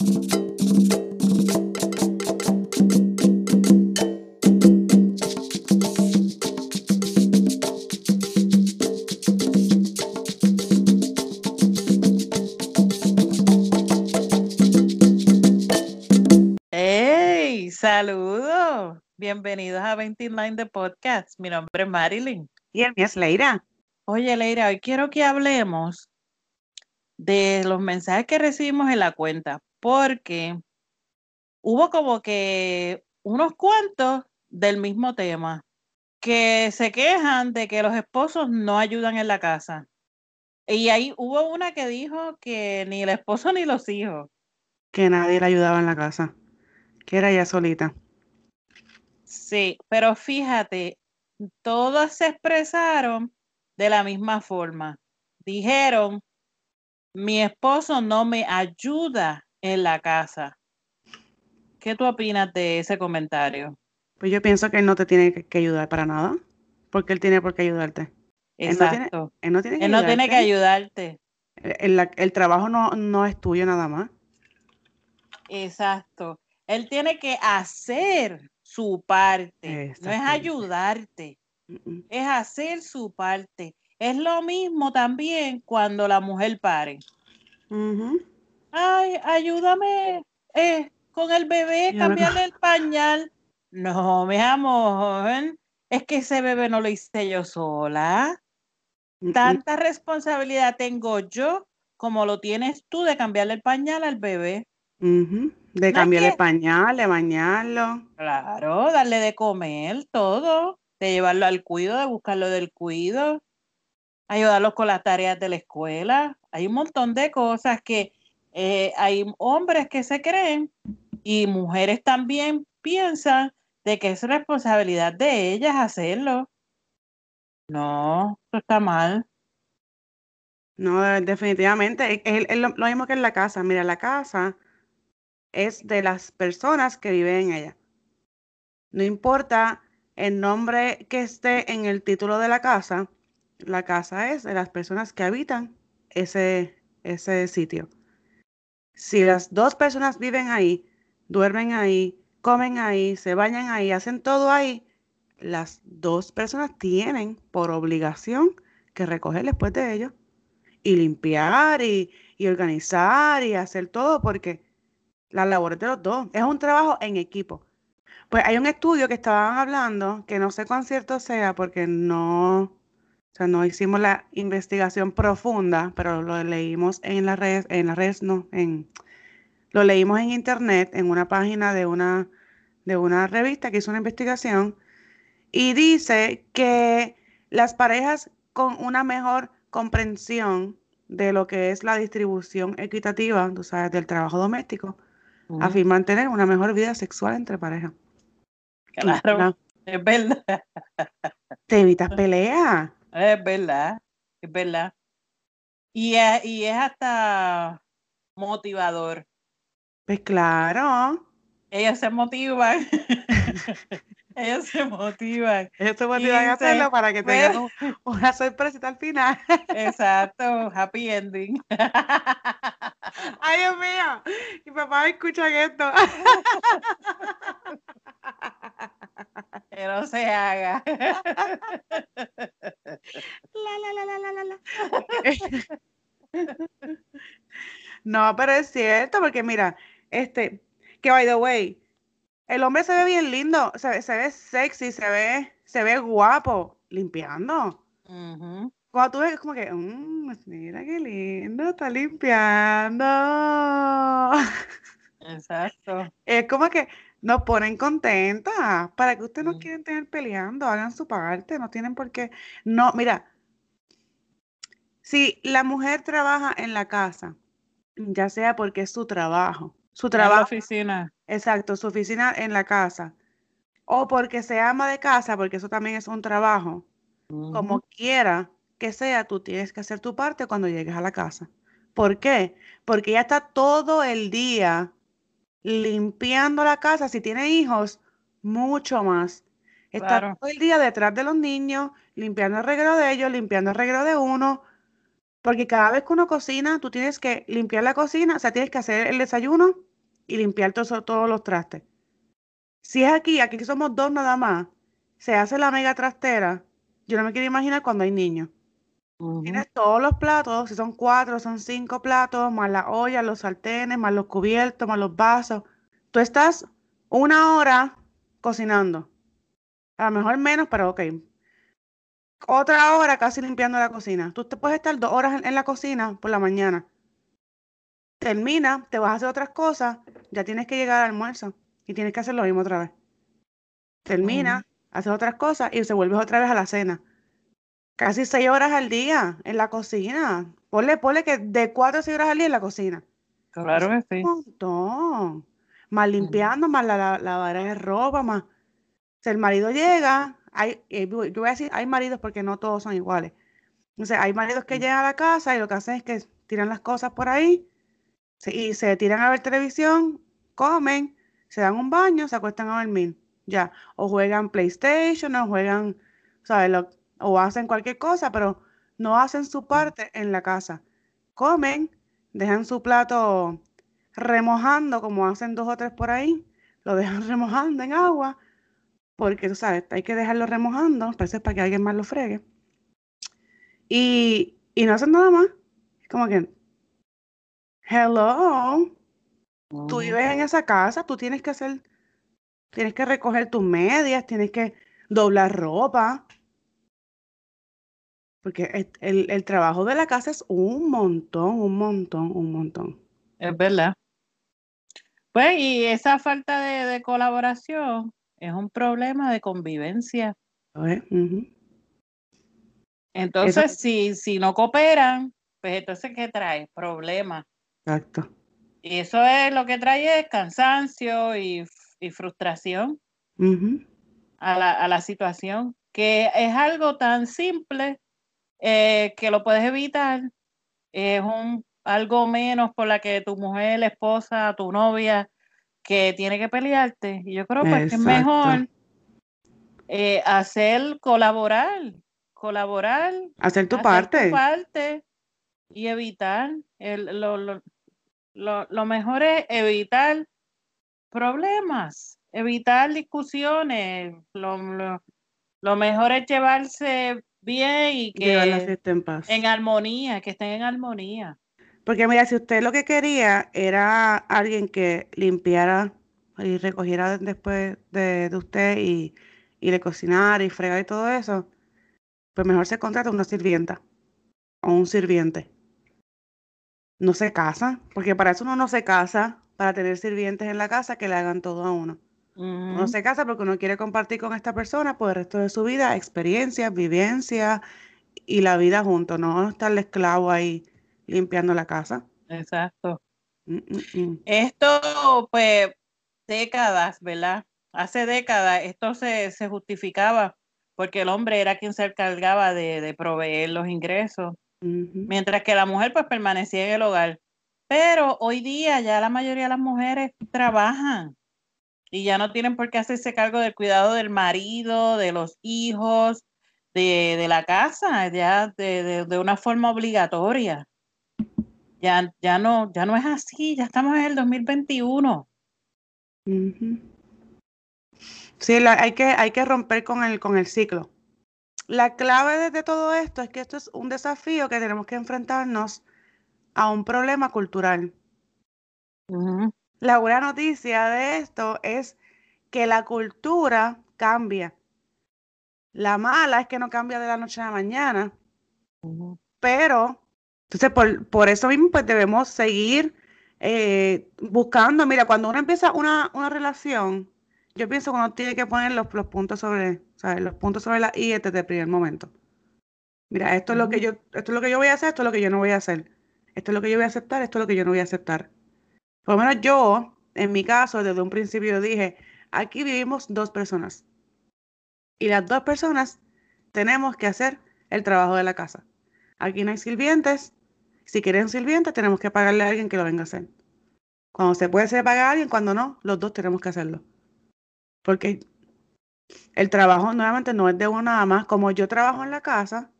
¡Hey! ¡Saludos! Bienvenidos a 29 de Podcast. Mi nombre es Marilyn. Y el mío es Leira. Oye, Leira, hoy quiero que hablemos de los mensajes que recibimos en la cuenta, porque hubo como que unos cuantos del mismo tema que se quejan de que los esposos no ayudan en la casa. Y ahí hubo una que dijo que ni el esposo ni los hijos. Que nadie le ayudaba en la casa. Que era ella solita. Sí, pero fíjate, todas se expresaron de la misma forma. Dijeron, mi esposo no me ayuda en la casa. ¿Qué tú opinas de ese comentario? Pues yo pienso que él no te tiene que, ayudar para nada. Porque él tiene por qué ayudarte. Él no tiene- Exacto. Él no tiene que Él no tiene que ayudarte. ayudarte. El, el- el trabajo no, no es tuyo nada más. Exacto. Él tiene que hacer su parte. No es ayudarte, es hacer su parte. Es lo mismo también cuando la mujer pare. Ujú. Ay, ayúdame eh, con el bebé, cambiarle el pañal. No, mi amor, es que ese bebé no lo hice yo sola. Mm. Tanta responsabilidad tengo yo como lo tienes tú de cambiarle el pañal al bebé. De cambiarle que- pañal, de bañarlo. Claro, darle de comer, todo, de llevarlo al cuido, de buscarlo del cuido, ayudarlos con las tareas de la escuela. Hay un montón de cosas que eh, hay hombres que se creen y mujeres también piensan de que es responsabilidad de ellas hacerlo. No, eso está mal. No, de- definitivamente. Es lo, lo mismo que en la casa. Mira, la casa es de las personas que viven en ella. No importa el nombre que esté en el título de la casa, la casa es de las personas que habitan ese, ese sitio. Si las dos personas viven ahí, duermen ahí, comen ahí, se bañan ahí, hacen todo ahí, las dos personas tienen por obligación que recoger después de ellos y limpiar y, organizar y hacer todo porque la labor es de los dos. Es un trabajo en equipo. Pues hay un estudio que estaban hablando, que no sé cuán cierto sea porque no, o sea, no hicimos la investigación profunda, pero lo leímos en las redes, en las redes no, en, lo leímos en internet, en una página de una, de una revista que hizo una investigación y dice que las parejas con una mejor comprensión de lo que es la distribución equitativa, tú sabes, del trabajo doméstico, Ujú, afirman tener una mejor vida sexual entre parejas. Claro, la- es verdad, te evitas peleas. Es verdad, es verdad. Y es, y es hasta motivador. Pues claro, Ellos se motivan. Ellos se motivan. ellos te motivan a hacerlo para que pues- tengan un- una sorpresita al final. Exacto, happy ending. Ay, Dios mío, mi papá escucha esto. Que no se haga. La, la, la, la, la, la. No, pero es cierto, porque mira, este, que by the way, el hombre se ve bien lindo, se, ve- se ve sexy, se ve, se ve guapo, limpiando. Ujú, Cuando tú ves, es como que, "Mm, mira qué lindo, está limpiando. Exacto. Es como que nos ponen contentas. ¿Para que ustedes nos quieren tener peleando? Hagan su parte, no tienen por qué. No, mira, si la mujer trabaja en la casa, ya sea porque es su trabajo, su En la trabajo, oficina. exacto, su oficina en la casa, o porque se ama de casa, porque eso también es un trabajo, como quiera que sea, tú tienes que hacer tu parte cuando llegues a la casa. ¿Por qué? Porque ella está todo el día limpiando la casa. Si tiene hijos, mucho más. Está Claro. todo el día detrás de los niños, limpiando el reguero de ellos, limpiando el reguero de uno. Porque cada vez que uno cocina, tú tienes que limpiar la cocina, o sea, tienes que hacer el desayuno, y limpiar todos los trastes. Si es aquí, aquí somos dos nada más, se hace la mega trastera, yo no me quiero imaginar cuando hay niños. Tienes todos los platos, si son cuatro, son cinco platos, más la olla, los sartenes, más los cubiertos, más los vasos. Tú estás una hora cocinando. A lo mejor menos, pero ok. Otra hora casi limpiando la cocina. Tú te puedes estar dos horas en la cocina por la mañana. Termina, te vas a hacer otras cosas, ya tienes que llegar al almuerzo y tienes que hacer lo mismo otra vez. Termina, haces otras cosas y se vuelves otra vez a la cena. Casi seis horas al día en la cocina. Ponle, ponle que de cuatro a seis horas al día en la cocina. Claro que sí. Un montón. Más limpiando, más la, la de ropa, más. Si el marido llega, hay, eh, yo voy a decir, hay maridos porque no todos son iguales. Entonces, hay maridos que llegan a la casa y lo que hacen es que tiran las cosas por ahí y se tiran a ver televisión, comen, se dan un baño, se acuestan a dormir ya, o juegan PlayStation, o juegan, ¿sabes? O hacen cualquier cosa, pero no hacen su parte en la casa. Comen, dejan su plato remojando, como hacen dos o tres por ahí, lo dejan remojando en agua, porque tú sabes, hay que dejarlo remojando, parece para que alguien más lo fregue. Y, y no hacen nada más. Como que, hello, tú vives en esa casa, tú tienes que hacer Tienes que recoger tus medias, tienes que doblar ropa. Porque el, trabajo de la casa es un montón, un montón, un montón. Es verdad. Pues, y esa falta de, colaboración es un problema de convivencia. Entonces, si, si no cooperan, pues entonces, ¿qué trae? Problemas. Exacto. Y eso es lo que trae es cansancio y y frustración a, la, a, la, situación, que es algo tan simple eh, que lo puedes evitar, es un, algo menos por la que tu mujer, la esposa, tu novia, que tiene que pelearte. Y yo creo pues, que es mejor eh, hacer, colaborar, colaborar. Hacer tu parte. parte y evitar. El, lo, lo, lo, lo mejor es evitar problemas, evitar discusiones. Lo, mejor es llevarse bien y que en, paz. en armonía, que estén en armonía. Porque mira, si usted lo que quería era alguien que limpiara y recogiera después de, usted y, y le cocinara y fregar y todo eso, pues mejor se contrata una sirvienta o un sirviente. No se casa, porque para eso uno no se casa para tener sirvientes en la casa que le hagan todo a uno. Uno se casa porque uno quiere compartir con esta persona por el resto de su vida experiencias, vivencias y la vida juntos, no estarle esclavo ahí limpiando la casa. Exacto. Mm, mm, mm. Esto, pues, décadas, ¿verdad? Hace décadas esto se, justificaba porque el hombre era quien se encargaba de, proveer los ingresos, mientras que la mujer pues permanecía en el hogar. Pero hoy día ya la mayoría de las mujeres trabajan y ya no tienen por qué hacerse cargo del cuidado del marido, de los hijos, de, la casa, ya de, una forma obligatoria. Ya, ya, no, ya no es así, ya estamos en el 2021. Sí, hay, que, hay que romper con el, con el ciclo. La clave de todo esto es que esto es un desafío que tenemos que enfrentarnos a un problema cultural. La buena noticia de esto es que la cultura cambia. La mala es que no cambia de la noche a la mañana. Pero, entonces, por, por, eso mismo, pues debemos seguir eh, buscando. Mira, cuando uno empieza una, una relación, yo pienso que uno tiene que poner los, los puntos sobre, ¿sabes? Los puntos sobre la I desde el primer momento. Mira, esto es lo que yo, esto es lo que yo voy a hacer, esto es lo que yo no voy a hacer. Esto es lo que yo voy a aceptar, esto es lo que yo no voy a aceptar. Por lo menos yo, en mi caso, desde un principio dije, aquí vivimos dos personas. Y las dos personas tenemos que hacer el trabajo de la casa. Aquí no hay sirvientes. Si quieren sirvientes, tenemos que pagarle a alguien que lo venga a hacer. Cuando se puede, se paga a alguien. Cuando no, los dos tenemos que hacerlo. Porque el trabajo nuevamente no es de uno nada más. Como yo trabajo en la casa,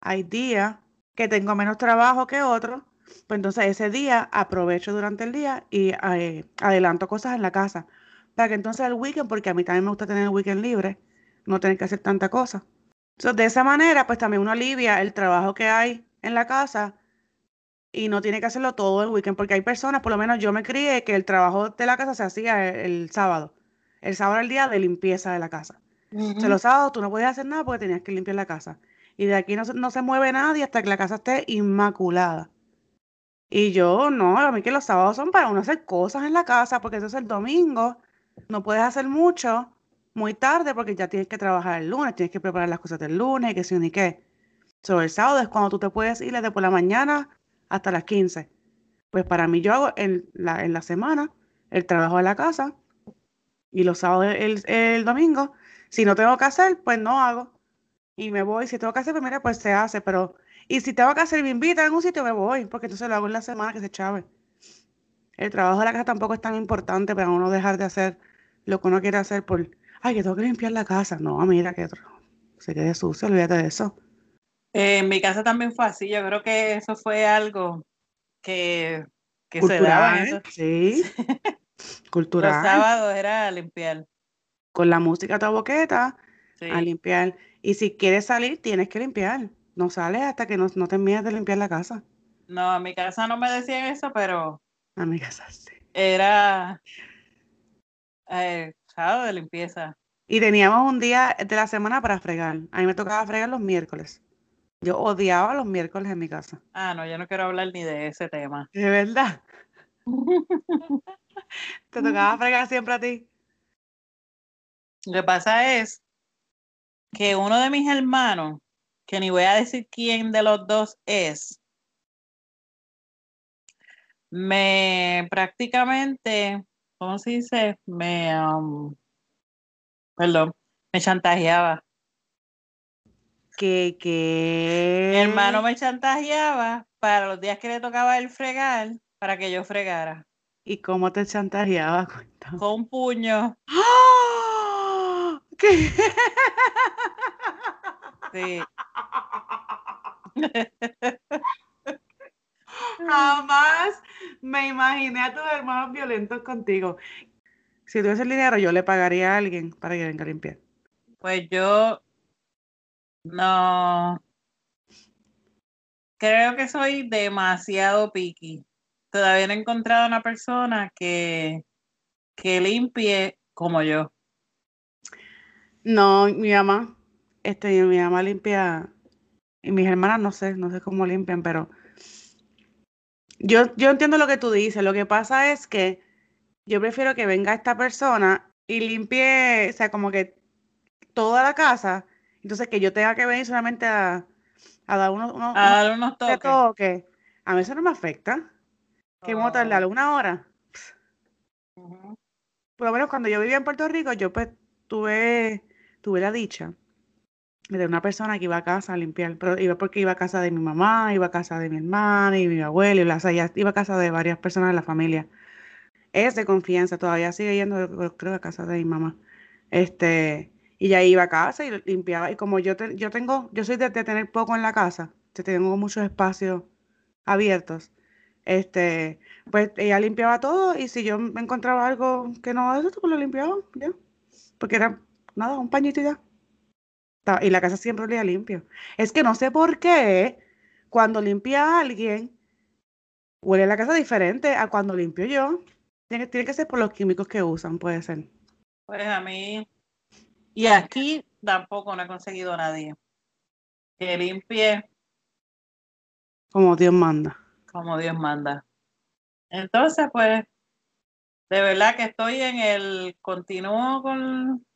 hay días que tengo menos trabajo que otros, Pues entonces ese día aprovecho durante el día y eh, adelanto cosas en la casa. Para que entonces el weekend, porque a mí también me gusta tener el weekend libre, no tener que hacer tanta cosa. Entonces, de esa manera, pues también uno alivia el trabajo que hay en la casa y no tiene que hacerlo todo el weekend, porque hay personas, por lo menos yo me crié que el trabajo de la casa se hacía el, sábado. El sábado era el día de limpieza de la casa. Entonces, los sábados tú no podías hacer nada porque tenías que limpiar la casa. Y de aquí no, no se mueve nadie hasta que la casa esté inmaculada. Y yo, no, a mí que los sábados son para uno hacer cosas en la casa, porque eso es el domingo. No puedes hacer mucho muy tarde porque ya tienes que trabajar el lunes, tienes que preparar las cosas del lunes, que sí ni qué. Sobre el sábado es cuando tú te puedes ir desde por la mañana hasta las 15. Pues para mí yo hago en la, en la semana el trabajo de la casa y los sábados el, el domingo. Si no tengo que hacer, pues no hago. Y me voy. Si tengo que hacer, pues mira, pues se hace. Pero y si tengo que hacer, me invitan en un sitio, me voy, porque entonces lo hago en la semana que se chave. El trabajo de la casa tampoco es tan importante para uno dejar de hacer lo que uno quiere hacer por, ay, que tengo que limpiar la casa. No, mira que se quede sucio, olvídate de eso. en mi casa también fue así, yo creo que eso fue algo que, que se daba. Sí, cultural. Los sábados era limpiar. Con la música a tu boqueta, a limpiar. Y si quieres salir, tienes que limpiar. No sales hasta que no, no termines de limpiar la casa. No, a mi casa no me decían eso, pero. A mi casa sí. Era. Eh, de limpieza. Y teníamos un día de la semana para fregar. A mí me tocaba fregar los miércoles. Yo odiaba los miércoles en mi casa. Ah, no, yo no quiero hablar ni de ese tema. ¿De verdad? ¿Te tocaba fregar siempre a ti? Lo que pasa es que uno de mis hermanos que ni voy a decir quién de los dos es, me prácticamente, ¿cómo se dice? Me, perdón, me chantajeaba. ¿Qué, qué? Mi hermano me chantajeaba para los días que le tocaba el fregar, para que yo fregara. ¿Y cómo te chantajeaba? Con un puño. ¡Ah! ¿Qué? Sí. Jamás me imaginé a tus hermanos violentos contigo. Si tuviese el dinero, yo le pagaría a alguien para que venga a limpiar. Pues yo no creo que soy demasiado picky. Todavía no he encontrado una persona que, que limpie como yo. No, mi mamá, este, mi mamá limpia y mis hermanas no sé, no sé cómo limpian, pero yo, yo entiendo lo que tú dices. Lo que pasa es que yo prefiero que venga esta persona y limpie, o sea, como que toda la casa. Entonces, que yo tenga que venir solamente a, dar unos, unos, toques. A mí eso no me afecta. Que vamos a tardar oh. una hora. Por lo menos cuando yo vivía en Puerto Rico, yo pues tuve, tuve la dicha de una persona que iba a casa a limpiar, pero iba porque iba a casa de mi mamá, iba a casa de mi hermana y mi abuelo, y la, iba a casa de varias personas de la familia. Es de confianza, todavía sigue yendo, creo, a casa de mi mamá. Este, y ya iba a casa y limpiaba. Y como yo, yo tengo, yo soy de, tener poco en la casa, tengo muchos espacios abiertos. Este, pues ella limpiaba todo y si yo me encontraba algo que no, eso pues lo limpiaba, ya. Porque era nada, un pañito y ya. Y la casa siempre olía limpio. Es que no sé por qué cuando limpia a alguien, huele la casa diferente a cuando limpio yo. Tiene, tiene que ser por los químicos que usan, puede ser. Pues a mí, y aquí tampoco no he conseguido a nadie que limpie. Como Dios manda. Como Dios manda. Entonces, pues, de verdad que estoy en el continuo con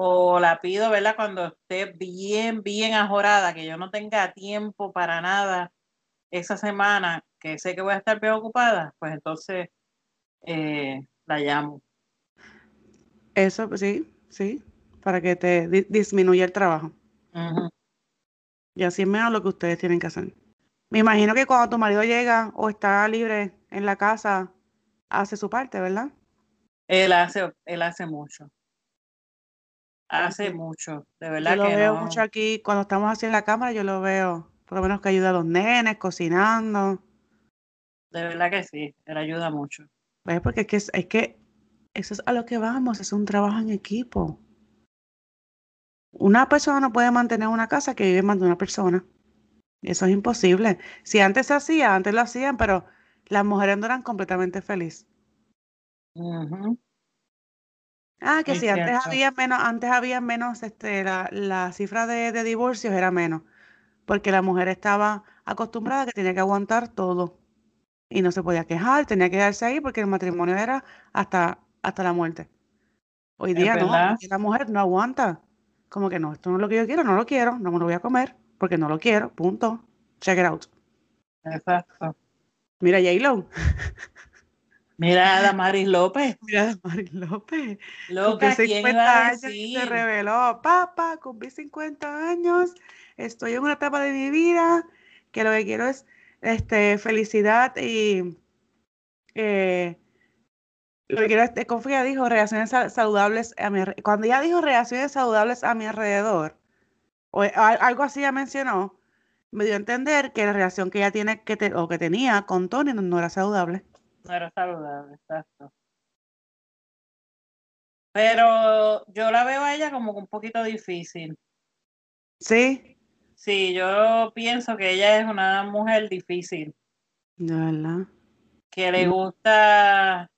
o la pido, ¿verdad? Cuando esté bien, bien ajorada, que yo no tenga tiempo para nada esa semana, que sé que voy a estar bien ocupada, pues entonces eh, la llamo. Eso, pues, sí, sí, para que te disminuya el trabajo. Y así es menos lo que ustedes tienen que hacer. Me imagino que cuando tu marido llega o está libre en la casa, hace su parte, ¿verdad? Él hace, él hace mucho. Hace mucho, de verdad yo lo veo mucho aquí, cuando estamos así en la cámara, yo lo veo, por lo menos que ayuda a los nenes cocinando. De verdad que sí, él ayuda mucho. Pues porque es que, es, que eso es a lo que vamos, es un trabajo en equipo. Una persona no puede mantener una casa que vive más de una persona. Eso es imposible. Si antes se hacía, antes lo hacían, pero las mujeres no eran completamente felices. Ah, que sí, antes había menos, antes había menos, este, la, la cifra de, de, divorcios era menos, porque la mujer estaba acostumbrada a que tenía que aguantar todo y no se podía quejar, tenía que quedarse ahí porque el matrimonio era hasta, hasta la muerte. Hoy día no, la mujer no aguanta, como que no, esto no es lo que yo quiero, no lo quiero, no me lo voy a comer porque no lo quiero, punto. Check it out. Exacto. Mira, J-Lo. Mira a Damaris López. Mira a Damaris López. Loca, ¿quién iba a decir? Se reveló, papá, cumplí 50 años, estoy en una etapa de mi vida que lo que quiero es este, felicidad y eh, lo que quiero es, confía, dijo reacciones saludables a mi Cuando ella dijo reacciones saludables a mi alrededor, o algo así ya mencionó, me dio a entender que la relación que ella tiene que te, o que tenía con Tony no era saludable. No era saludable, exacto. Pero yo la veo a ella como un poquito difícil. Sí. Sí, yo pienso que ella es una mujer difícil. De verdad. Que le gusta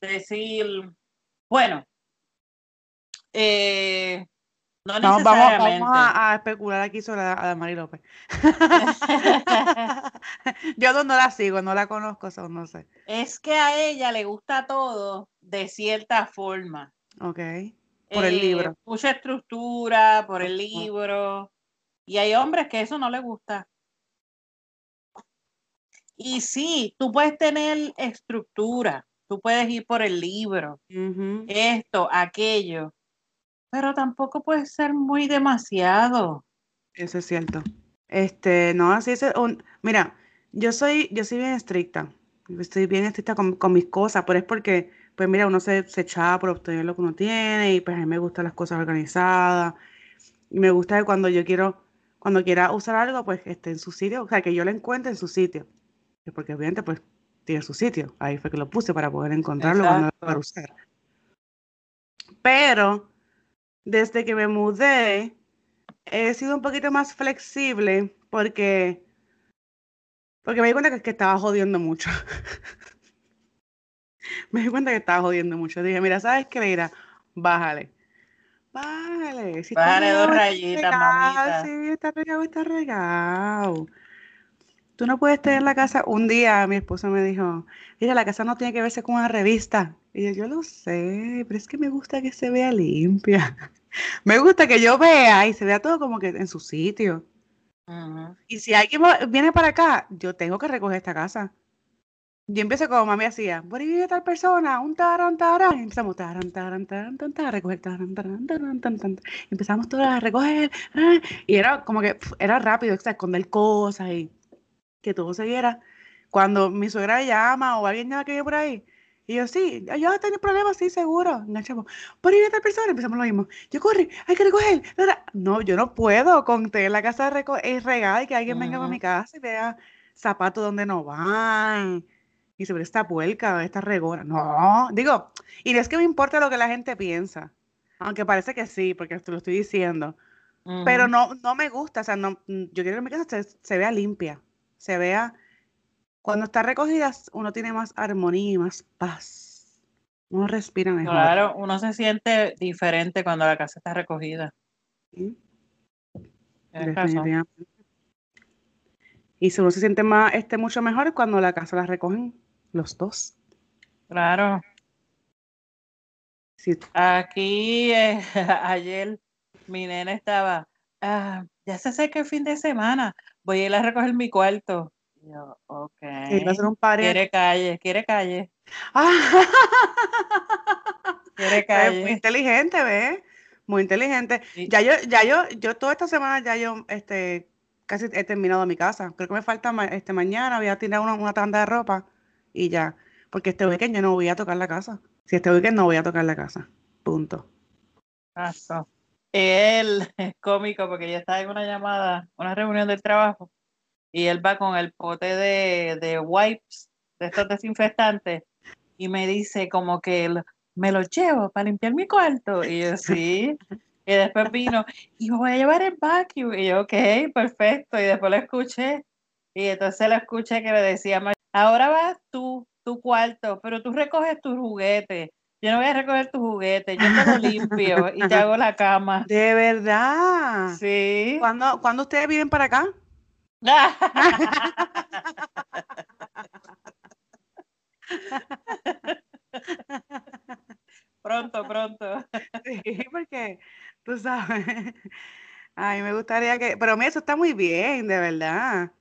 decir, bueno, eh, no vamos, vamos a, especular aquí sobre a, Mari López. Yo no la sigo, no la conozco, no sé. Es que a ella le gusta todo de cierta forma. Ok. Por el libro. Eh, mucha estructura, por el libro. Y hay hombres que eso no le gusta. Y sí, tú puedes tener estructura, tú puedes ir por el libro, esto, aquello, pero tampoco puede ser muy demasiado. Eso es cierto. Este, no, así es. Un, mira, yo soy, yo soy bien estricta. Estoy bien estricta con, mis cosas, pero es porque, pues mira, uno se, se echaba por obtener lo que uno tiene y pues a mí me gustan las cosas organizadas. Y me gusta que cuando yo quiero, cuando quiera usar algo, pues esté en su sitio, o sea, que yo lo encuentre en su sitio. Porque obviamente, pues, tiene su sitio. Ahí fue que lo puse para poder encontrarlo cuando lo para usar. Pero desde que me mudé, he sido un poquito más flexible porque, porque me di cuenta que, estaba jodiendo mucho. me di cuenta que estaba jodiendo mucho. Dije, mira, ¿sabes qué? Mira, bájale. Bájale. Si bájale dos rayitas, mamita. Sí, está regado, está regado. Tú no puedes tener la casa. Un día mi esposo me dijo, mira, la casa no tiene que verse con una revista. Y yo, yo lo sé, pero es que me gusta que se vea limpia. me gusta que yo vea y se vea todo como que en su sitio. Y si alguien viene para acá, yo tengo que recoger esta casa. Yo empiezo como mami hacía, por ahí vive tal persona, un taran, taran. Y empezamos taran, taran, taran, taran, a recoger taran, taran, taran, taran, Empezamos todas a recoger. Ah, y era como que era rápido, esconder cosas y que todo se viera. Cuando mi suegra llama o alguien llama que vive por ahí, y yo, sí, yo tengo problemas, sí, seguro. Enganchamos. Por ahí tal persona, empezamos lo mismo. Yo corre, hay que recoger. No, yo no puedo con tener la casa es regada y que alguien venga a mi casa y vea zapatos donde no van. Y sobre esta puerca, esta regora. No, digo, y no es que me importa lo que la gente piensa. Aunque parece que sí, porque te lo estoy diciendo. Pero no, no me gusta, o sea, no, yo quiero que mi casa se vea limpia, se vea cuando está recogida, uno tiene más armonía y más paz. Uno respira mejor. Claro, uno se siente diferente cuando la casa está recogida. ¿Sí? Y uno se siente más, este, mucho mejor cuando la casa la recogen los dos. Claro. Sí. Aquí eh, ayer mi nena estaba, ah, ya se acerca el fin de semana, voy a ir a recoger mi cuarto. Yo, ok. Quiere calle, quiere calle. quiere calle. Muy inteligente, ¿ves? Muy inteligente. Ya yo, ya yo, yo toda esta semana ya yo, este, casi he terminado mi casa. Creo que me falta este mañana, voy a tirar una, una tanda de ropa y ya. Porque este weekend yo no voy a tocar la casa. Si este weekend no voy a tocar la casa. Punto. Él es cómico porque ya está en una llamada, una reunión del trabajo y él va con el pote de, wipes de estos desinfectantes, y me dice como que me lo llevo para limpiar mi cuarto. Y yo, sí. Y después vino, y voy a llevar el vacuum. Y yo, ok, perfecto. Y después lo escuché. Y entonces lo escuché que le decía, ahora vas tú, tu cuarto, pero tú recoges tus juguetes. Yo no voy a recoger tus juguetes, yo te lo limpio y te hago la cama. De verdad. Sí. ¿Cuándo, ¿cuándo ustedes vienen para acá? pronto, pronto. Sí, porque tú sabes. Ay, me gustaría que. Pero mira, eso está muy bien, de verdad.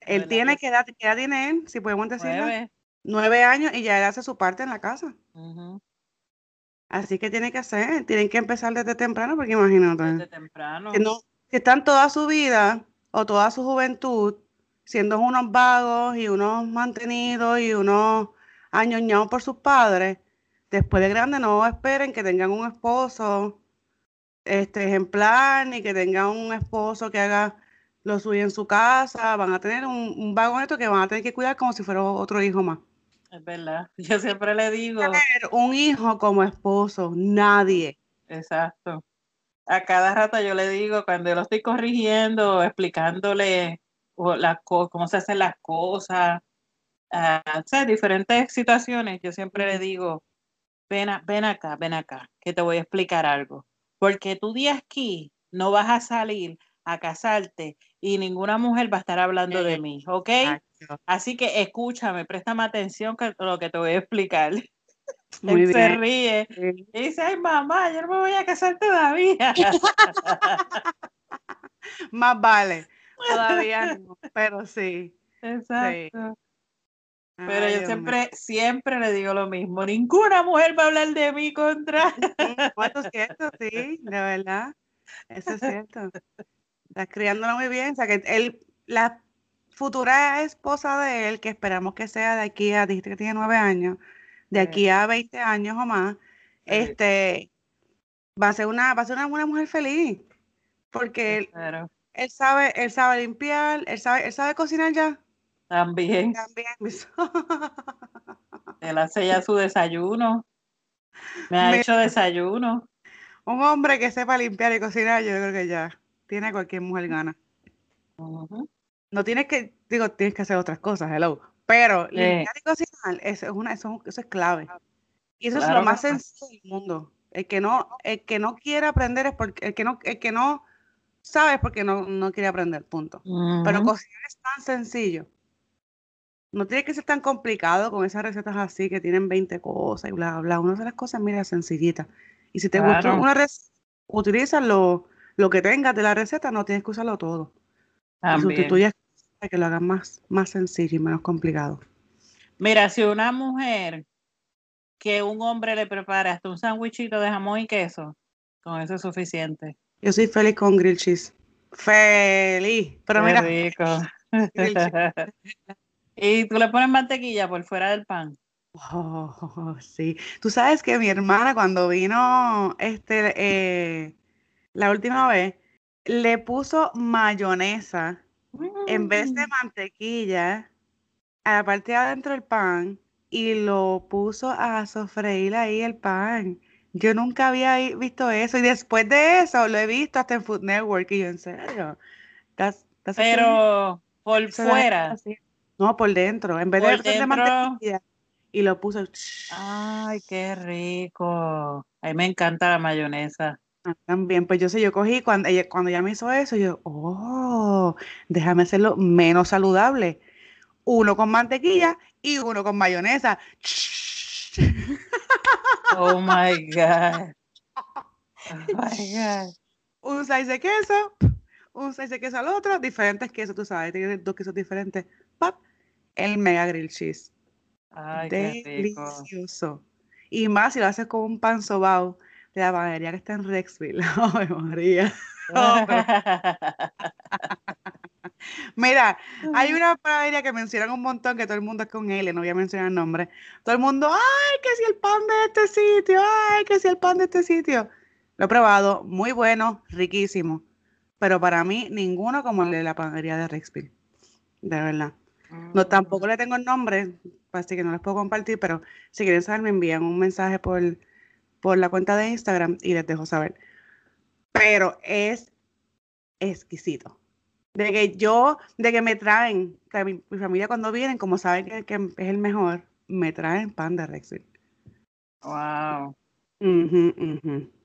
Él tiene, que edad, ¿qué edad tiene él? Si podemos decirlo. Nueve. Nueve años y ya él hace su parte en la casa. Así que tiene que hacer, tienen que empezar desde temprano, porque imagínate. Desde temprano. Que, no, que están toda su vida o toda su juventud siendo unos vagos y unos mantenidos y unos añoñados por sus padres, después de grande no esperen que tengan un esposo este ejemplar ni que tengan un esposo que haga lo suyo en su casa, van a tener un, un vago esto que van a tener que cuidar como si fuera otro hijo más. Es verdad, yo siempre le digo. un hijo como esposo, nadie. Exacto. A cada rato yo le digo, cuando lo estoy corrigiendo, explicándole las cómo se hacen las cosas, uh, diferentes situaciones, yo siempre le digo, ven, ven acá, ven acá, que te voy a explicar algo. Porque tú de aquí no vas a salir a casarte y ninguna mujer va a estar hablando de mí, ¿ok? Así que escúchame, préstame atención que lo que te voy a explicar. Él se ríe y dice, ay mamá, yo no me voy a casar todavía. Más vale. Todavía no, pero sí. Exacto. Pero yo siempre, siempre le digo lo mismo. Ninguna mujer va a hablar de mí contra. Eso es cierto, sí, de verdad. Eso es cierto. Estás criándolo muy bien. O sea, que él, la futura esposa de él, que esperamos que sea de aquí a, dijiste que tiene nueve años, de aquí a 20 años o más, este, va a ser una, va a ser una, mujer feliz. Porque él, él sabe, él sabe limpiar, él sabe, él sabe cocinar ya. También. También. él hace ya su desayuno. Me ha hecho desayuno. Un hombre que sepa limpiar y cocinar, yo creo que ya tiene cualquier mujer gana. No tienes que, digo, tienes que hacer otras cosas, hello. Pero limpiar y cocinar, eso es, una, eso, es clave. Y eso es lo más sencillo del mundo. El que no, el que no quiere aprender es porque, el que no, el que no sabes porque no, no quiere aprender, punto. Pero cocinar es tan sencillo. No tiene que ser tan complicado con esas recetas así que tienen 20 cosas y bla, bla. Una de las cosas, mira, sencillita. Y si te gusta una receta, utiliza lo, lo, que tengas de la receta, no tienes que usarlo todo. Sustituye para que lo hagas más, más sencillo y menos complicado. Mira, si una mujer que un hombre le prepara hasta un sándwichito de jamón y queso, con eso es suficiente. Yo soy feliz con grill cheese. Feliz. Pero mira. Rico. y tú le pones mantequilla por fuera del pan. Oh, sí. Tú sabes que mi hermana cuando vino este eh, la última vez le puso mayonesa en vez de mm. mantequilla a la parte de adentro del pan y lo puso a sofreír ahí el pan. Yo nunca había visto eso y después de eso lo he visto hasta en Food Network y yo en serio. Pero por fuera. No, por dentro. En vez de dentro... mantequilla y lo puso. Ay, qué rico. A mí me encanta la mayonesa. Ah, también, pues yo sé, yo cogí cuando ella, cuando ella me hizo eso, yo, oh, déjame hacerlo menos saludable. Uno con mantequilla y uno con mayonesa. Oh my God. Oh my God. Un size de queso, un size de queso al otro, diferentes quesos, tú sabes, tienes dos quesos diferentes. ¡Pap! El mega grill cheese. Ay, Delicioso. Y más si lo haces con un pan sobao de la panadería que está en Rexville. Ay, María. Mira, hay una panadería que mencionan un montón que todo el mundo es con él, no voy a mencionar el nombre. Todo el mundo, ay, que si el pan de este sitio, ay, que si el pan de este sitio. Lo he probado, muy bueno, riquísimo. Pero para mí, ninguno como el de la panadería de Rexville. De verdad. No, tampoco le tengo el nombre, así que no les puedo compartir, pero si quieren saber, me envían un mensaje por, por la cuenta de Instagram y les dejo saber. Pero es exquisito. De que yo, de que me traen, que mi, familia cuando vienen, como saben que, es el mejor, me traen pan de Rexel. Wow.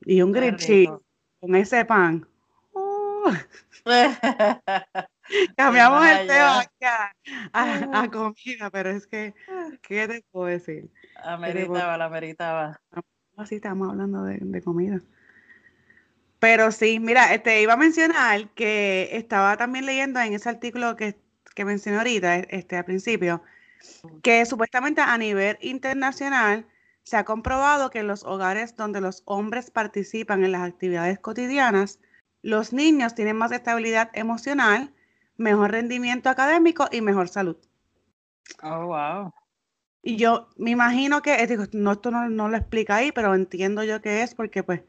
Y un grillito con ese pan. Uh. Cambiamos el tema a, comida, pero es que, ¿qué te puedo decir? Ameritaba, la ameritaba. Así estamos hablando de, comida. Pero sí, mira, este, iba a mencionar que estaba también leyendo en ese artículo que, que mencioné ahorita, este, al principio, que supuestamente a nivel internacional se ha comprobado que en los hogares donde los hombres participan en las actividades cotidianas, los niños tienen más estabilidad emocional, mejor rendimiento académico y mejor salud. Oh, wow. Y yo me imagino que, digo, no, esto no, lo explica ahí, pero entiendo yo que es porque pues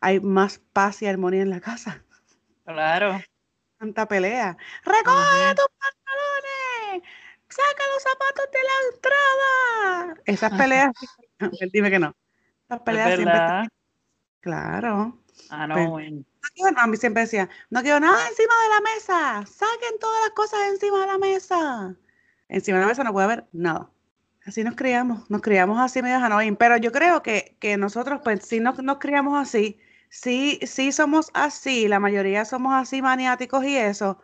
hay más paz y armonía en la casa. Claro. Tanta pelea. ¡Recoge tus pantalones! ¡Saca los zapatos de la entrada! Esas peleas, dime que no. Esas peleas siempre. Claro. Ah, no, bueno. a mí siempre decía, no quiero nada encima de la mesa. Saquen todas las cosas encima de la mesa. Encima de la mesa no puede haber nada. Así nos criamos, nos criamos así medio annoying, pero yo creo que, nosotros, pues, si no nos criamos así, sí, sí somos así, la mayoría somos así maniáticos y eso,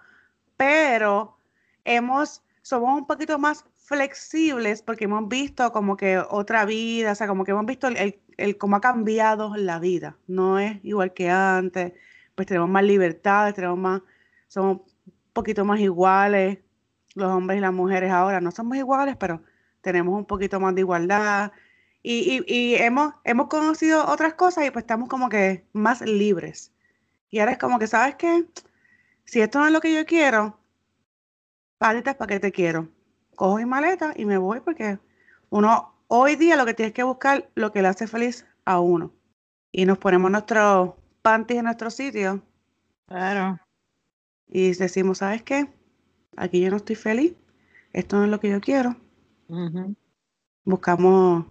pero hemos, somos un poquito más flexibles porque hemos visto como que otra vida, o sea, como que hemos visto el, cómo ha cambiado la vida, no es igual que antes, pues tenemos más libertades, tenemos más, somos un poquito más iguales, los hombres y las mujeres ahora no somos iguales, pero tenemos un poquito más de igualdad y, hemos, hemos conocido otras cosas y pues estamos como que más libres. Y ahora es como que, ¿sabes qué? Si esto no es lo que yo quiero, paletas para qué te quiero. Cojo mi maleta y me voy porque uno hoy día lo que tienes que buscar lo que le hace feliz a uno. Y nos ponemos nuestros panties en nuestro sitio. Claro. Y decimos, ¿sabes qué? Aquí yo no estoy feliz. Esto no es lo que yo quiero. Buscamos,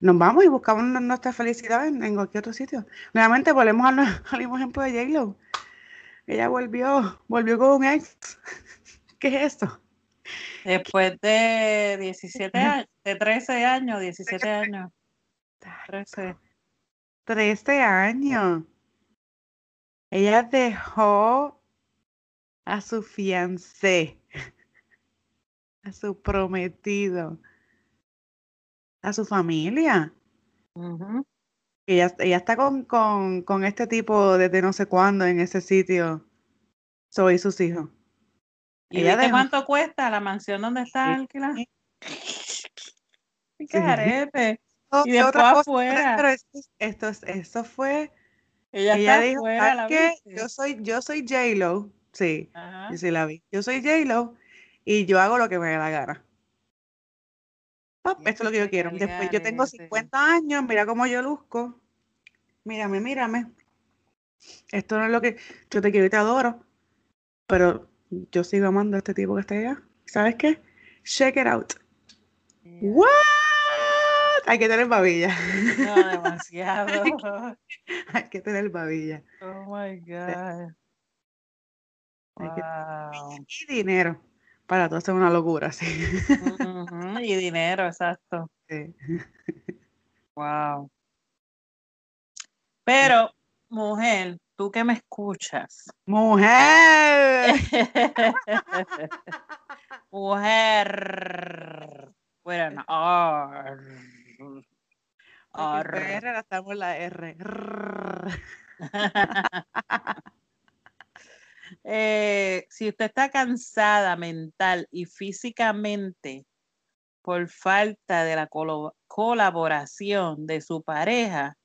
nos vamos y buscamos nuestra felicidad en, cualquier otro sitio. Nuevamente volvemos al, al mismo ejemplo de J-Lo. Ella volvió, volvió con un ex. ¿Qué es esto? Después de 17 años, de 13 años, 17 años. 13. 13 años. Ella dejó a su fiancé a su prometido, a su familia. ella, está con, con, este tipo desde no sé cuándo en ese sitio. Soy sus hijos. ¿Y ella cuánto cuesta la mansión donde está alquilada? y después afuera. Pero esto, esto, fue. Ella, dijo, que yo soy, yo soy J-Lo. Sí, yo sí la vi. Yo soy J-Lo y yo hago lo que me dé la gana. esto es lo que yo quiero. Después yo tengo 50 años, mira cómo yo luzco. Mírame, mírame. Esto no es lo que yo te quiero y te adoro, pero yo sigo amando a este tipo que está allá. ¿Sabes qué? Check it out. What? Hay que tener babilla. No, demasiado. Hay que tener babilla. Oh my God. Wow. Y dinero para todo es una locura, sí. y dinero, exacto. Sí. Wow. Pero, mujer, tú que me escuchas. Mujer. mujer. Bueno, la R. Eh, si usted está cansada mental y físicamente por falta de la colaboración de su pareja,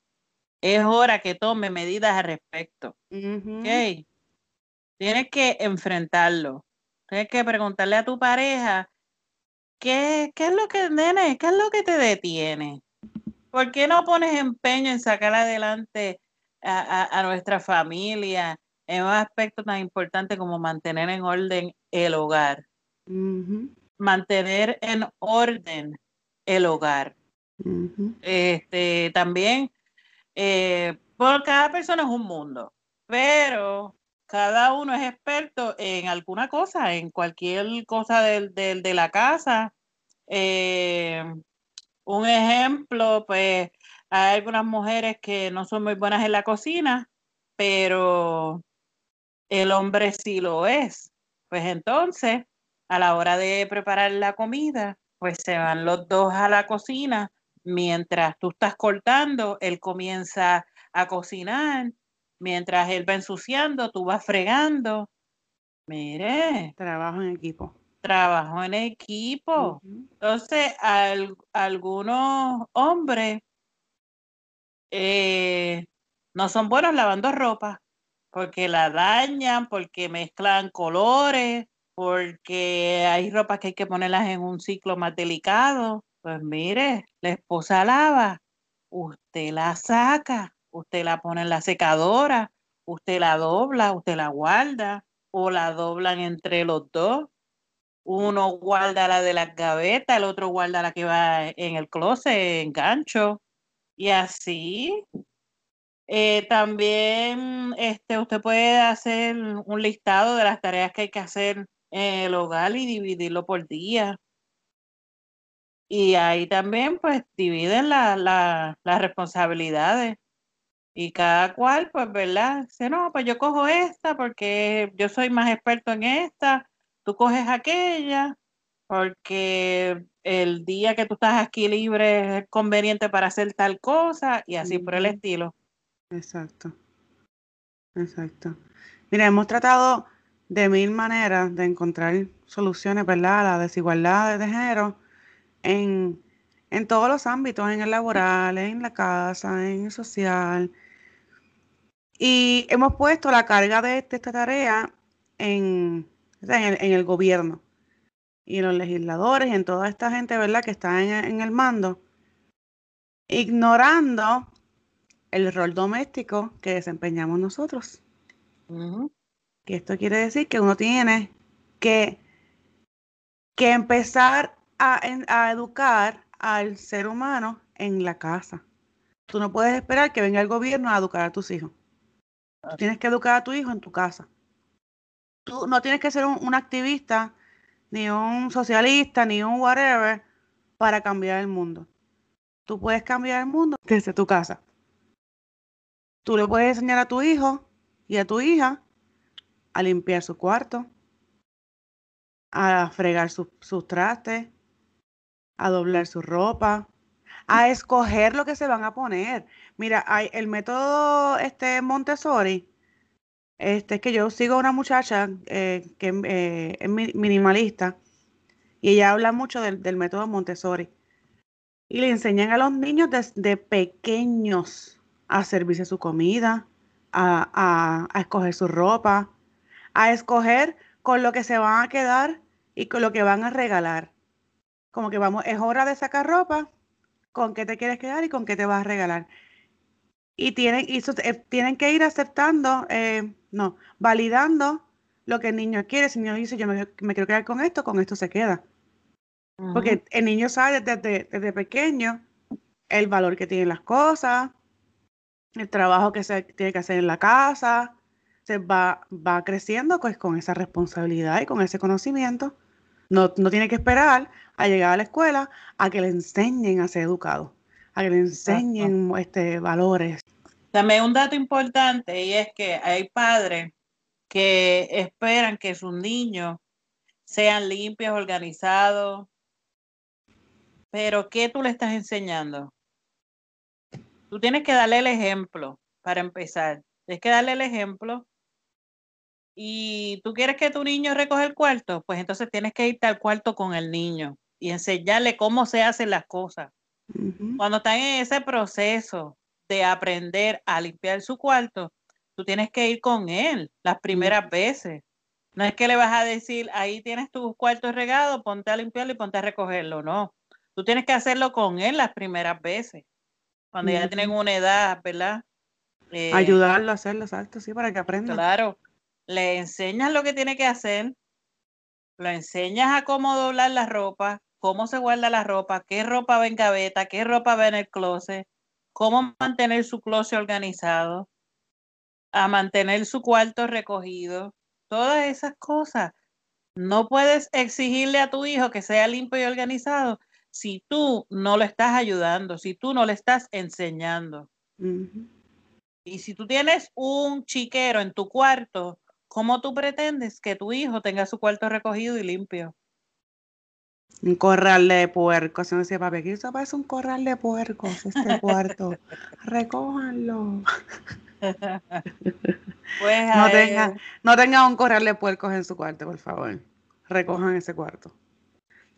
es hora que tome medidas al respecto. Tienes que enfrentarlo. Tienes que preguntarle a tu pareja, ¿qué, qué es lo que, nene, qué es lo que te detiene? ¿Por qué no pones empeño en sacar adelante a nuestra familia? En un aspecto tan importante como mantener en orden el hogar. mantener en orden el hogar. Este, también, eh, por cada persona es un mundo, pero cada uno es experto en alguna cosa, en cualquier cosa del, de la casa. Eh, un ejemplo, pues hay algunas mujeres que no son muy buenas en la cocina, pero el hombre sí lo es. Pues entonces, a la hora de preparar la comida, pues se van los dos a la cocina. Mientras tú estás cortando, él comienza a cocinar. Mientras él va ensuciando, tú vas fregando. Mire. Trabajo en equipo. Trabajo en equipo. Entonces, algunos hombres eh, no son buenos lavando ropa porque la dañan, porque mezclan colores, porque hay ropa que hay que ponerlas en un ciclo más delicado. Pues mire, la esposa lava, usted la saca, usted la pone en la secadora, usted la dobla, usted la guarda o la doblan entre los dos. Uno guarda la de las gavetas, el otro guarda la que va en el closet, en gancho. Y así, eh, también este, usted puede hacer un listado de las tareas que hay que hacer en el hogar y dividirlo por día. Y ahí también pues dividen las responsabilidades. Y cada cual, pues, ¿verdad? Dice, no, pues yo cojo esta porque yo soy más experto en esta, tú coges aquella, porque el día que tú estás aquí libre es conveniente para hacer tal cosa y así por el estilo. Exacto. Exacto. Mira, hemos tratado de mil maneras de encontrar soluciones, ¿verdad? A la desigualdad de género en, en todos los ámbitos, en el laboral, en la casa, en el social. Y hemos puesto la carga de, esta tarea en, en el gobierno y en los legisladores y en toda esta gente, ¿verdad?, que está en, el mando, ignorando el rol doméstico que desempeñamos nosotros. Que esto quiere decir que uno tiene que, que empezar a, a educar al ser humano en la casa. Tú no puedes esperar que venga el gobierno a educar a tus hijos. Tú tienes que educar a tu hijo en tu casa. Tú no tienes que ser un activista ni un socialista, ni un whatever para cambiar el mundo. Tú puedes cambiar el mundo desde tu casa. Tú le puedes enseñar a tu hijo y a tu hija a limpiar su cuarto, a fregar sus trastes, a doblar su ropa, a escoger lo que se van a poner. Mira, hay el método este Montessori este, es que yo sigo a una muchacha eh, que eh, es minimalista y ella habla mucho del, método Montessori. Y le enseñan a los niños desde pequeños a servirse su comida, a, a, escoger su ropa, a escoger con lo que se van a quedar y con lo que van a regalar. Como que vamos, es hora de sacar ropa, con qué te quieres quedar y con qué te vas a regalar. Y tienen, y eh, tienen que ir aceptando no, validando lo que el niño quiere. Si el niño dice, yo me, quiero quedar con esto, con esto se queda. Porque el niño sabe desde, desde, pequeño el valor que tienen las cosas, el trabajo que se tiene que hacer en la casa, se va, va creciendo pues, con esa responsabilidad y con ese conocimiento. No, no, tiene que esperar a llegar a la escuela a que le enseñen a ser educado, a que le enseñen este, valores. También un dato importante y es que hay padres que esperan que sus niños sean limpios, organizados, pero ¿qué tú le estás enseñando? Tú tienes que darle el ejemplo para empezar. Tienes que darle el ejemplo. Y tú quieres que tu niño recoja el cuarto, pues entonces tienes que irte al cuarto con el niño y enseñarle cómo se hacen las cosas. Cuando están en ese proceso de aprender a limpiar su cuarto, tú tienes que ir con él las primeras veces. No es que le vas a decir, ahí tienes tu cuarto regado, ponte a limpiarlo y ponte a recogerlo. No, tú tienes que hacerlo con él las primeras veces, cuando ya tienen una edad, ¿verdad? Eh, Ayudarlo a hacerlo, exacto, sí, para que aprenda. Claro, le enseñas lo que tiene que hacer, lo enseñas a cómo doblar la ropa, cómo se guarda la ropa, qué ropa va en gaveta, qué ropa va en el closet, cómo mantener su closet organizado, a mantener su cuarto recogido, todas esas cosas. No puedes exigirle a tu hijo que sea limpio y organizado si tú no lo estás ayudando, si tú no le estás enseñando. Y si tú tienes un chiquero en tu cuarto, ¿cómo tú pretendes que tu hijo tenga su cuarto recogido y limpio? Un corral de puercos. Se decía, papi, aquí eso parece un corral de puercos, este cuarto. Recójanlo. pues no, tenga, no tenga un corral de puercos en su cuarto, por favor. Recojan ese cuarto.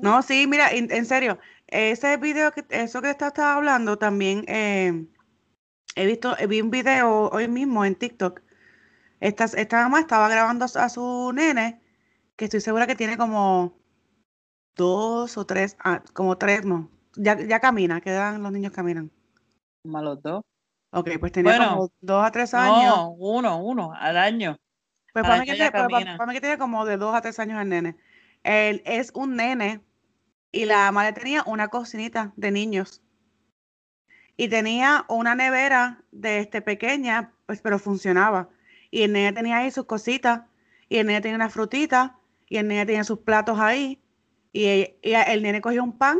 No, sí, mira, en, serio, ese video, que, eso que estaba hablando, también eh, he visto, vi un video hoy mismo en TikTok. Esta, esta mamá estaba grabando a su nene, que estoy segura que tiene como dos o tres, ah, como tres, no. Ya, ya camina, ¿qué edad los niños caminan? Como a los dos. Ok, pues tenía como dos a tres años. No, uno, uno, al año. Pues para mí, que tiene, que tiene como de dos a tres años el nene. Él es un nene y la madre tenía una cocinita de niños. Y tenía una nevera de este pequeña, pues pero funcionaba. Y el nene tenía ahí sus cositas, y el nene tenía una frutita, y el nene tenía sus platos ahí. Y, el nene cogió un pan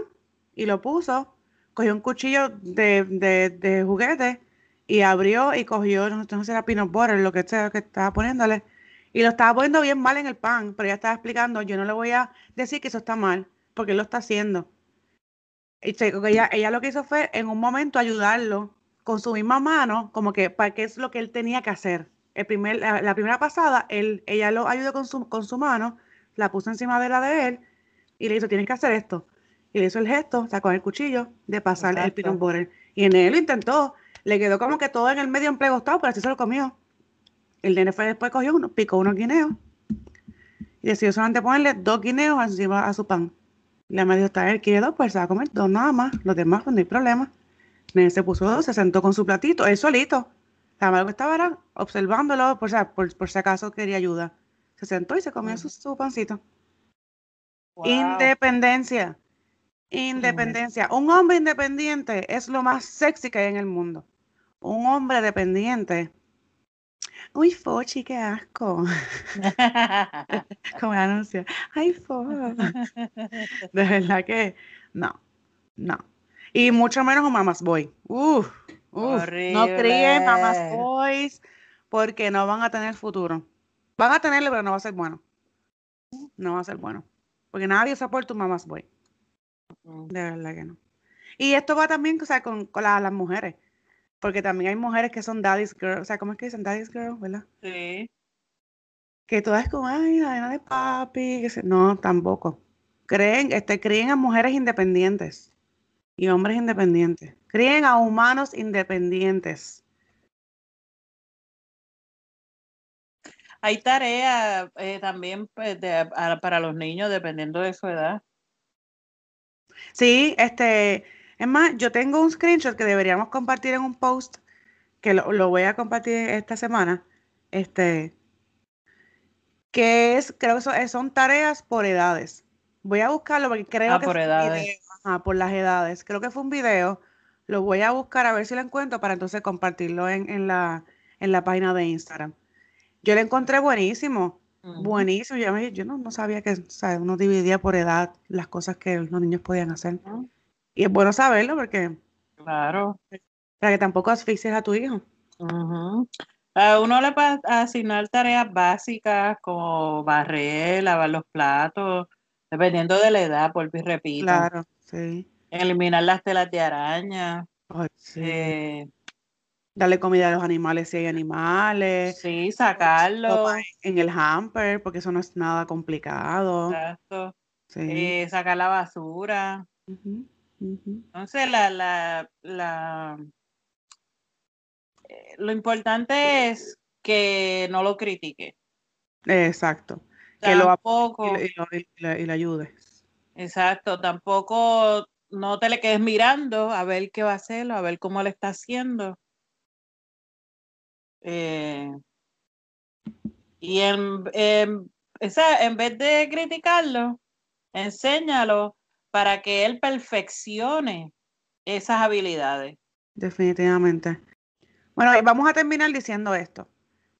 y lo puso, cogió un cuchillo de, de, juguete y abrió y cogió, no, sé si era peanut butter, lo que sea que estaba poniéndole, y lo estaba poniendo bien mal en el pan, pero ya estaba explicando, yo no le voy a decir que eso está mal, porque él lo está haciendo. Y ella, ella lo que hizo fue en un momento ayudarlo con su misma mano, como que para qué es lo que él tenía que hacer. El primer, la, primera pasada, él, ella lo ayudó con su, con su mano, la puso encima de la de él y le hizo, tienes que hacer esto. Y le hizo el gesto, sacó el cuchillo de pasar el peanut butter. Y en él lo intentó. Le quedó como que todo en el medio emplegostado, pero así se lo comió. El nene fue después cogió uno, picó unos guineos y decidió solamente ponerle dos guineos encima a su pan. Le me dijo, está él quiere dos, pues se va a comer dos nada más. Los demás, pues no hay problema. Nene se puso dos, se sentó con su platito, él solito. La madre estaba era observándolo, por, por, por, si acaso quería ayuda. Se sentó y se comió su pancito. Independencia. Independencia. Un hombre independiente es lo más sexy que hay en el mundo. Un hombre dependiente. Uy, Fochi, qué asco. Como anuncia. Ay, Fochi. De verdad que no, no. Y mucho menos un mamás boy. Uf, uf. No críen mamás boys porque no van a tener futuro. Van a tenerlo, pero no va a ser bueno. No va a ser bueno. Porque nadie se ha puesto mamás boy. De verdad que no. Y esto va también o sea, con, las mujeres. Porque también hay mujeres que son daddy's girl. O sea, ¿cómo es que dicen daddy's girl, verdad? Sí. Que todas como, ay, la nena de papi. Que No, tampoco. Creen, este, creen a mujeres independientes y hombres independientes. Creen a humanos independientes. Hay tareas eh, también pues, para los niños dependiendo de su edad. Sí, este, es más, yo tengo un screenshot que deberíamos compartir en un post, que lo, voy a compartir esta semana, este, que es, creo que son, tareas por edades. Voy a buscarlo porque creo ah, que por edades. por las edades. Creo que fue un video. Lo voy a buscar a ver si lo encuentro para entonces compartirlo en, en, la, en la página de Instagram. Yo lo encontré buenísimo, buenísimo. Yo, yo no, sabía que uno dividía por edad las cosas que los niños podían hacer. Y es bueno saberlo porque... Claro. Para que tampoco asfixies a tu hijo. A uno le va a asignar tareas básicas como barrer, lavar los platos, dependiendo de la edad, por y repito. Claro, sí. Eliminar las telas de araña. sí. Eh, darle comida a los animales si hay animales. Sí, sacarlo. En el hamper, porque eso no es nada complicado. Exacto. Sí. Eh, sacar la basura. Entonces, la, la, la, eh, lo importante es que no lo critique. Exacto. que lo y, y, le ayude. Exacto. Tampoco no te le quedes mirando a ver qué va a hacer, a ver cómo le está haciendo eh, y en, esa, en vez de criticarlo, enséñalo para que él perfeccione esas habilidades. Definitivamente. Bueno, vamos a terminar diciendo esto.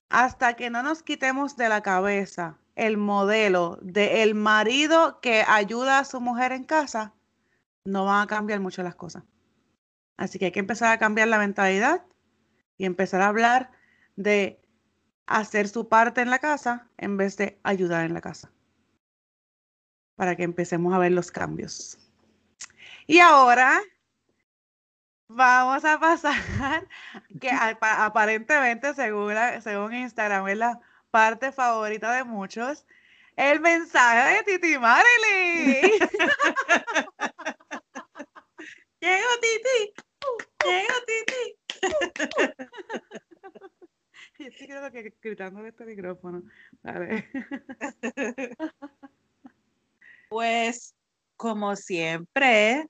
Hasta que no nos quitemos de la cabeza el modelo del el marido que ayuda a su mujer en casa, no van a cambiar mucho las cosas. Así que hay que empezar a cambiar la mentalidad y empezar a hablar de hacer su parte en la casa en vez de ayudar en la casa. Para que empecemos a ver los cambios. Y ahora vamos a pasar, que aparentemente según, según Instagram es la parte favorita de muchos, el mensaje de Titi Marily. Llegó Titi, llegó Titi. Yo estoy creo que gritando en este micrófono. Vale. Pues, como siempre,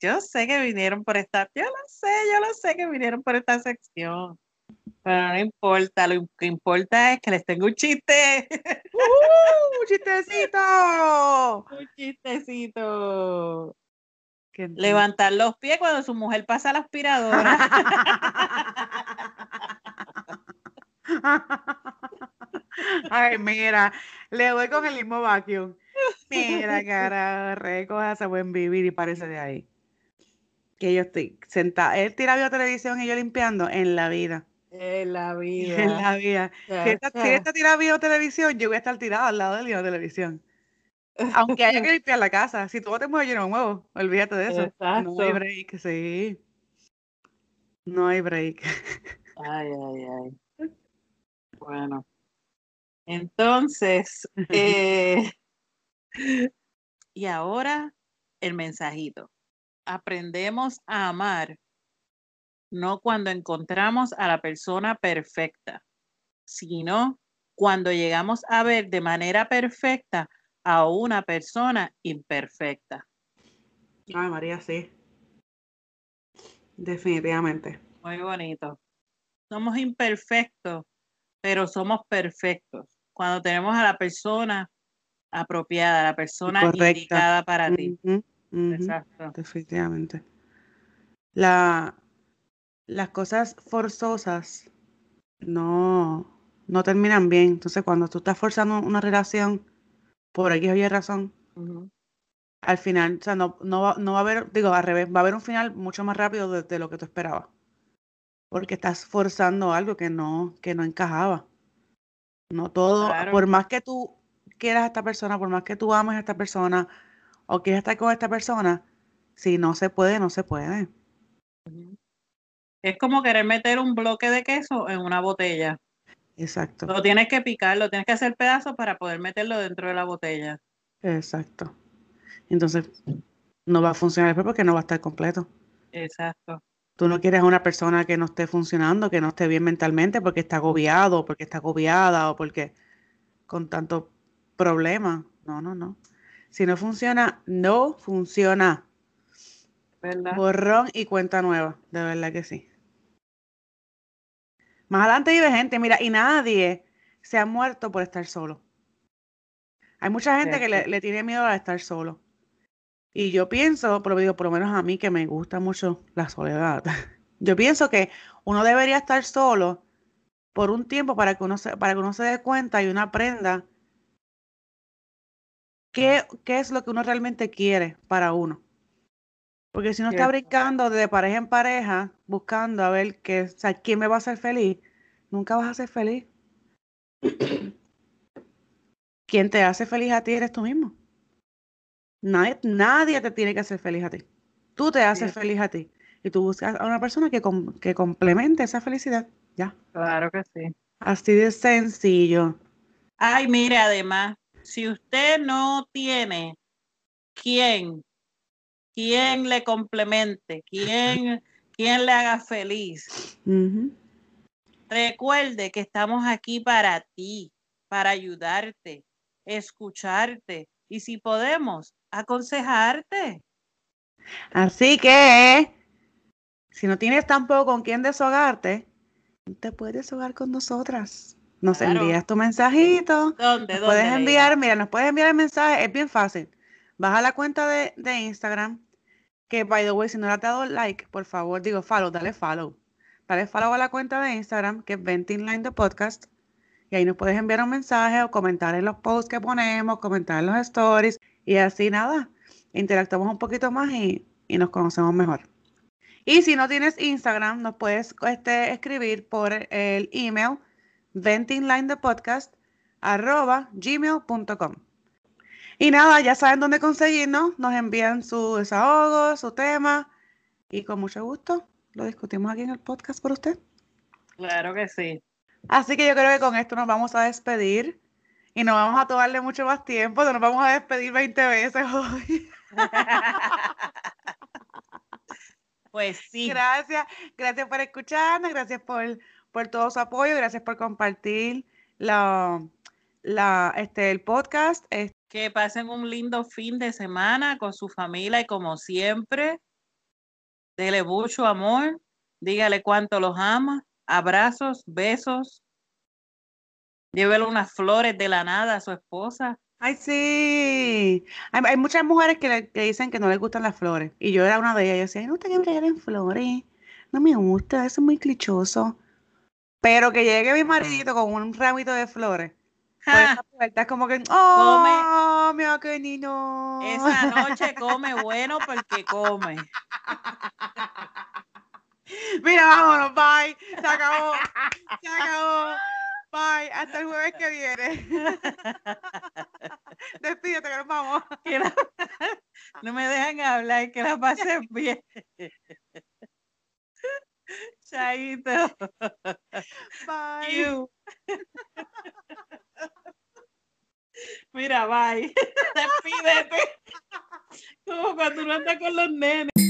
yo sé que vinieron por esta, yo lo sé, yo lo sé que vinieron por esta sección. Pero no importa, lo que importa es que les tengo un chiste. ¡Uh! ¡Un chistecito! un chistecito. Levantar los pies cuando su mujer pasa la aspiradora. Ay, mira, le voy con el mismo vacuum. Mira, cara, recoja buen vivir y parece de ahí. Que yo estoy sentada. Él tira video televisión y yo limpiando en la vida. En la vida. En la vida. si, esta, si esta tira video televisión, yo voy a estar tirada al lado del video televisión. Aunque haya que limpiar la casa. Si tú te mueves, yo no me muevo. Olvídate de eso. No hay break, sí. No hay break. Ay, ay, ay. Bueno. Entonces, eh, y ahora el mensajito. Aprendemos a amar, no cuando encontramos a la persona perfecta, sino cuando llegamos a ver de manera perfecta a una persona imperfecta. Ay, María, sí. Definitivamente. Muy bonito. Somos imperfectos, pero somos perfectos. Cuando tenemos a la persona apropiada, la persona indicada para ti. Exacto. Definitivamente. La, las cosas forzosas no, no terminan bien. Entonces, cuando tú estás forzando una relación, por aquí hay razón, al final, o sea, no, no, va, no va a haber, digo, al revés, va a haber un final mucho más rápido de, lo que tú esperabas. Porque estás forzando algo que no, que no encajaba. No todo, por más que tú quieras a esta persona, por más que tú ames a esta persona o quieras estar con esta persona, si no se puede, no se puede. Es como querer meter un bloque de queso en una botella. Exacto. Lo tienes que picar, lo tienes que hacer pedazos para poder meterlo dentro de la botella. Exacto. Entonces, no va a funcionar porque no va a estar completo. Exacto. Tú no quieres a una persona que no esté funcionando, que no esté bien mentalmente porque está agobiado, porque está agobiada o porque con tanto problema. No, no, no. Si no funciona, no funciona. ¿Verdad? Borrón y cuenta nueva, de verdad que sí. Más adelante vive gente, mira, y nadie se ha muerto por estar solo. Hay mucha gente que le, tiene miedo a estar solo. Y yo pienso, por, por lo menos a mí que me gusta mucho la soledad, yo pienso que uno debería estar solo por un tiempo para que uno se, para que uno se dé cuenta y uno aprenda qué, qué es lo que uno realmente quiere para uno. Porque si uno está brincando de pareja en pareja, buscando a ver qué, o sea, quién me va a hacer feliz, nunca vas a ser feliz. Quien te hace feliz a ti eres tú mismo. Nadie, nadie te tiene que hacer feliz a ti. Tú te haces feliz a ti. Y tú buscas a una persona que, que complemente esa felicidad. Ya. Claro que sí. Así de sencillo. Ay, mire, además, si usted no tiene quien quién le complemente, quién, quién le haga feliz. Recuerde que estamos aquí para ti, para ayudarte, escucharte y si podemos, aconsejarte. Así que, si no tienes tampoco con quién deshogarte, te puedes deshogar con nosotras. Nos envías tu mensajito. ¿Dónde? puedes enviar, mira, nos puedes enviar el mensaje, es bien fácil. Baja la cuenta de, de Instagram, que by the way, si no le has dado like, por favor, digo follow, dale follow. Dale follow a la cuenta de Instagram, que es Venting Line the Podcast. Y ahí nos puedes enviar un mensaje o comentar en los posts que ponemos, comentar en los stories. Y así nada, interactuamos un poquito más y, y nos conocemos mejor. Y si no tienes Instagram, nos puedes este, escribir por el email gmail.com. Y nada, ya saben dónde conseguirnos, nos envían su desahogo, su tema y con mucho gusto lo discutimos aquí en el podcast por usted. Claro que sí. Así que yo creo que con esto nos vamos a despedir y no vamos a tomarle mucho más tiempo, nos vamos a despedir 20 veces hoy. Pues sí. Gracias, gracias por escucharnos, gracias por, por todo su apoyo, gracias por compartir la, la, este, el podcast. Que pasen un lindo fin de semana con su familia y como siempre, dele mucho amor, dígale cuánto los ama, abrazos, besos, llévele unas flores de la nada a su esposa. Ay, sí. Hay, muchas mujeres que, dicen que no les gustan las flores. Y yo era una de ellas. Yo decía, no gusta que me regalen flores. No me gusta, eso es muy clichoso. Pero que llegue mi maridito con un ramito de flores. Pues es como que, oh, mi niño. Esa noche come bueno porque come. Mira, vámonos, bye. Se acabó. Se acabó. Bye, hasta el jueves que viene. Despídete, que nos vamos. no me dejan hablar, que la pasen bien. Chaito. Bye. Mira, bye. Despídete. Como cuando uno anda con los nenes.